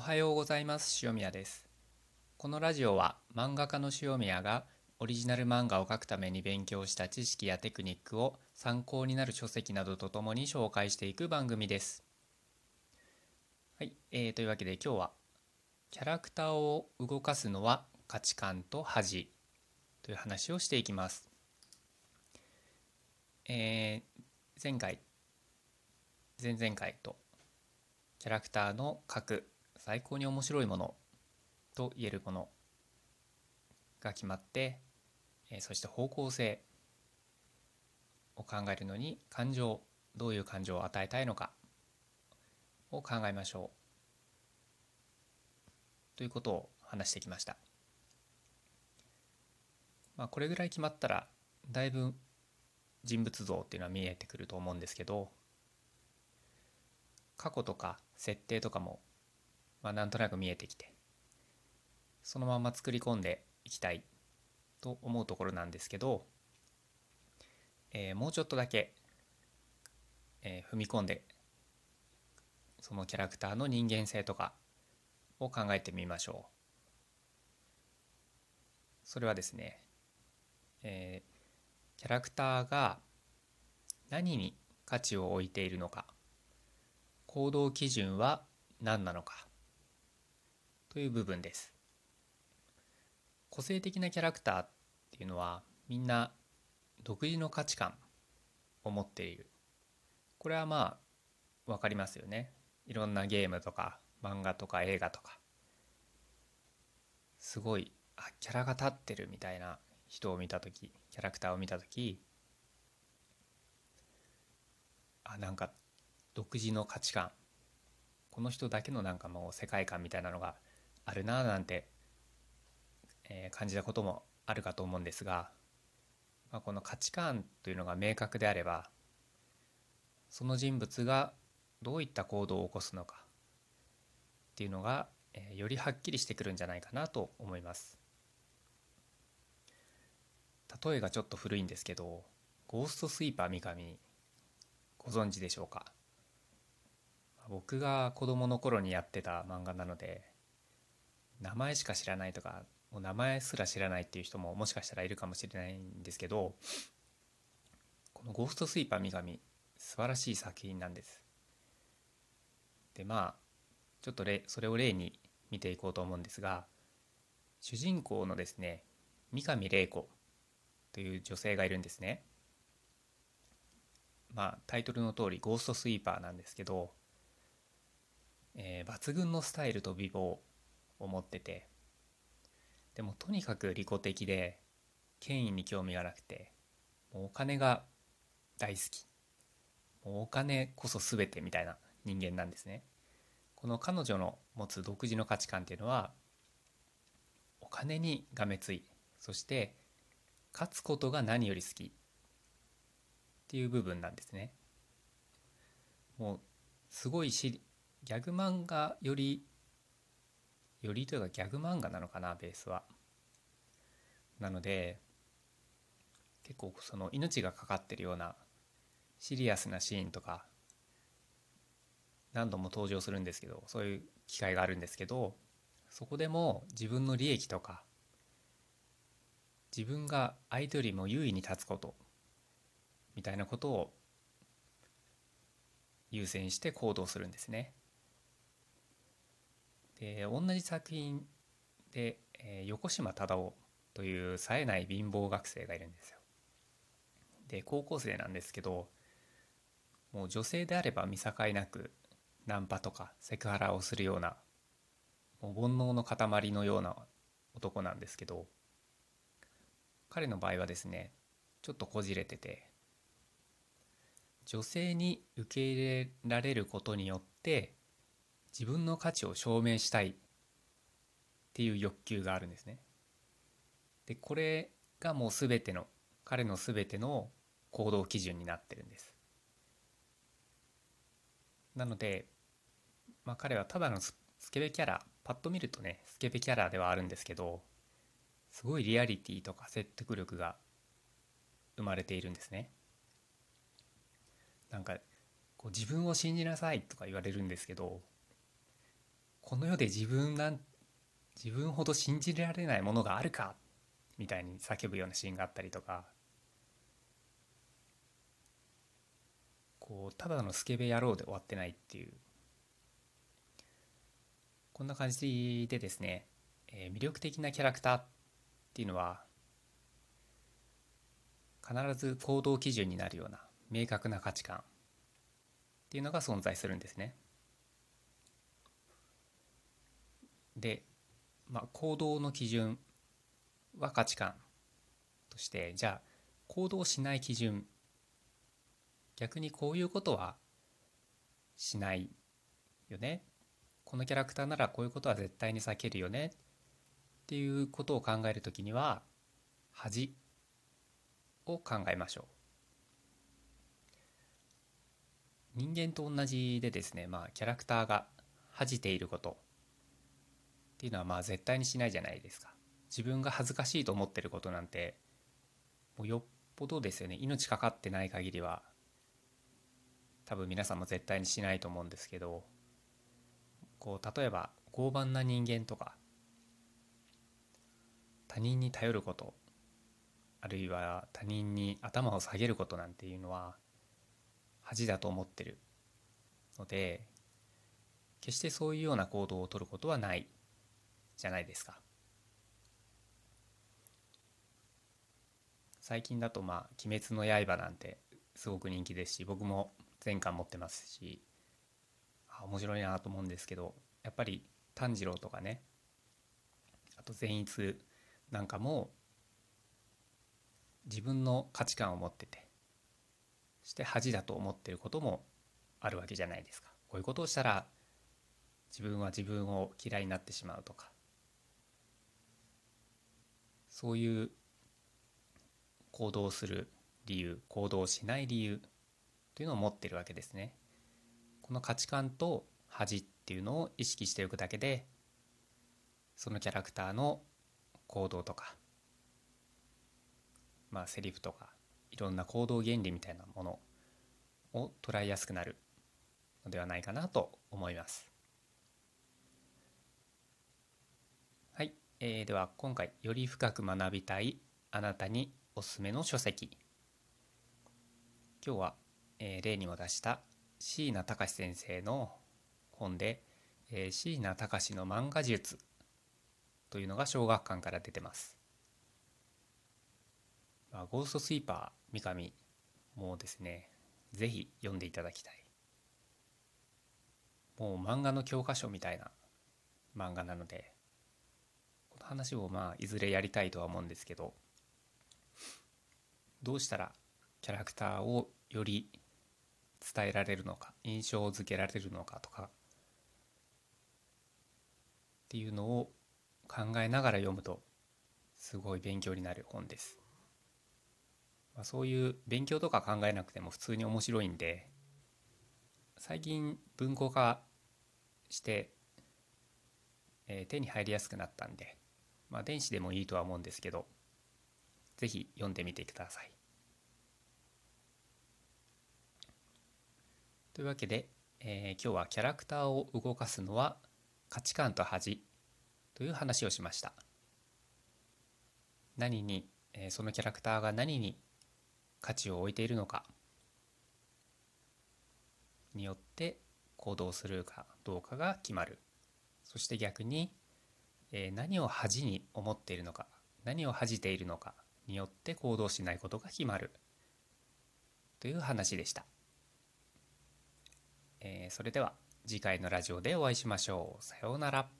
おはようございます。塩宮です。このラジオは漫画家の塩宮がオリジナル漫画を描くために勉強した知識やテクニックを参考になる書籍などとともに紹介していく番組です。はい、えー、というわけで今日はキャラクターを動かすのは価値観と恥という話をしていきます。えー、前回前々回とキャラクターの描く最高に面白いものと言えるものが決まって、えそして方向性を考えるのに感情どういう感情を与えたいのかを考えましょうということを話してきました。まあ、これぐらい決まったらだいぶ人物像っていうのは見えてくると思うんですけど過去とか設定とかもまあ、なんとなく見えてきてそのまま作り込んでいきたいと思うところなんですけど、えー、もうちょっとだけ、えー、踏み込んでそのキャラクターの人間性とかを考えてみましょう。それはですね、えー、キャラクターが何に価値を置いているのか行動基準は何なのかという部分です。個性的なキャラクターっていうのはみんな独自の価値観を持っている。これはまあ分かりますよね。いろんなゲームとか漫画とか映画とか。すごいあキャラが立ってるみたいな人を見た時キャラクターを見た時あなんか独自の価値観。この人だけのなんかもう世界観みたいなのがあるななんて、えー、感じたこともあるかと思うんですが、まあ、この価値観というのが明確であればその人物がどういった行動を起こすのかっていうのが、えー、よりはっきりしてくるんじゃないかなと思います。例えがちょっと古いんですけど「ゴーストスイーパー三上」ご存知でしょうか？僕が子供の頃にやってた漫画なので名前しか知らないとかもう名前すら知らないっていう人ももしかしたらいるかもしれないんですけどこの「ゴーストスイーパー三上」素晴らしい作品なんです。でまあちょっとそれを例に見ていこうと思うんですが主人公のですね三上玲子という女性がいるんですね。まあタイトルの通りゴーストスイーパーなんですけど、えー、抜群のスタイルと美貌思ってて。でもとにかく利己的で権威に興味がなくてもうお金が大好き。もうお金こそ全てみたいな人間なんですね。この彼女の持つ独自の価値観っていうのはお金にがめつい。そして勝つことが何より好き。っていう部分なんですね。もうすごいしギャグ漫画よりよりというかギャグ漫画なのかなベースは。なので結構その命がかかってるようなシリアスなシーンとか何度も登場するんですけどそういう機会があるんですけどそこでも自分の利益とか自分が相手よりも優位に立つことみたいなことを優先して行動するんですね。で同じ作品で、えー、横島忠夫という冴えない貧乏学生がいるんですよ。で高校生なんですけどもう女性であれば見境なくナンパとかセクハラをするようなもう煩悩の塊のような男なんですけど彼の場合はですねちょっとこじれてて女性に受け入れられることによって自分の価値を証明したいっていう欲求があるんですね。でこれがもう全ての彼の全ての行動基準になってるんです。なので、まあ、彼はただのスケベキャラパッと見るとねスケベキャラではあるんですけどすごいリアリティとか説得力が生まれているんですね。なんかこう自分を信じなさいとか言われるんですけどこの世で自分なん自分ほど信じられないものがあるか？みたいに叫ぶようなシーンがあったりとか。こうただのスケベ野郎で終わってないっていう。こんな感じでですね、えー、魅力的なキャラクターっていうのは必ず行動基準になるような明確な価値観っていうのが存在するんですね。で、まあ、行動の基準は価値観としてじゃあ行動しない基準逆にこういうことはしないよね。このキャラクターならこういうことは絶対に避けるよね。っていうことを考えるときには恥を考えましょう。人間と同じでですねまあキャラクターが恥じていること。っていうのはまあ絶対にしないじゃないですか。自分が恥ずかしいと思ってることなんてもうよっぽどですよね。命かかってない限りは多分皆さんも絶対にしないと思うんですけどこう例えば傲慢な人間とか他人に頼ることあるいは他人に頭を下げることなんていうのは恥だと思ってるので決してそういうような行動をとることはない。じゃないですか。最近だとまあ「鬼滅の刃」なんてすごく人気ですし僕も全巻持ってますし面白いなと思うんですけどやっぱり炭治郎とかねあと善逸なんかも自分の価値観を持っててそして恥だと思ってることもあるわけじゃないですかこういうことをしたら自分は自分を嫌いになってしまうとかそういう行動する理由行動しない理由というのを持ってるわけですね。この価値観と恥っていうのを意識しておくだけでそのキャラクターの行動とかまあセリフとかいろんな行動原理みたいなものを捉えやすくなるのではないかなと思います。えー、では今回より深く学びたいあなたにおすすめの書籍。今日は、えー、例にも出した椎名隆先生の本で、えー、椎名隆の漫画術というのが小学館から出てます、まあ、ゴーストスイーパー三上もですねぜひ読んでいただきたい。もう漫画の教科書みたいな漫画なので話をまあいずれやりたいとは思うんですけどどうしたらキャラクターをより伝えられるのか印象づけられるのかとかっていうのを考えながら読むとすごい勉強になる本です。まあ、そういう勉強とか考えなくても普通に面白いんで最近文庫化して、えー、手に入りやすくなったんでまあ、電子でもいいとは思うんですけど、ぜひ読んでみてください。というわけで、えー、今日はキャラクターを動かすのは価値観と恥という話をしました。何に、えー、そのキャラクターが何に価値を置いているのかによって行動するかどうかが決まる。そして逆にえ何を恥に思っているのか何を恥じているのかによって行動しないことが決まる。という話でした、えー、それでは次回のラジオでお会いしましょう。さようなら。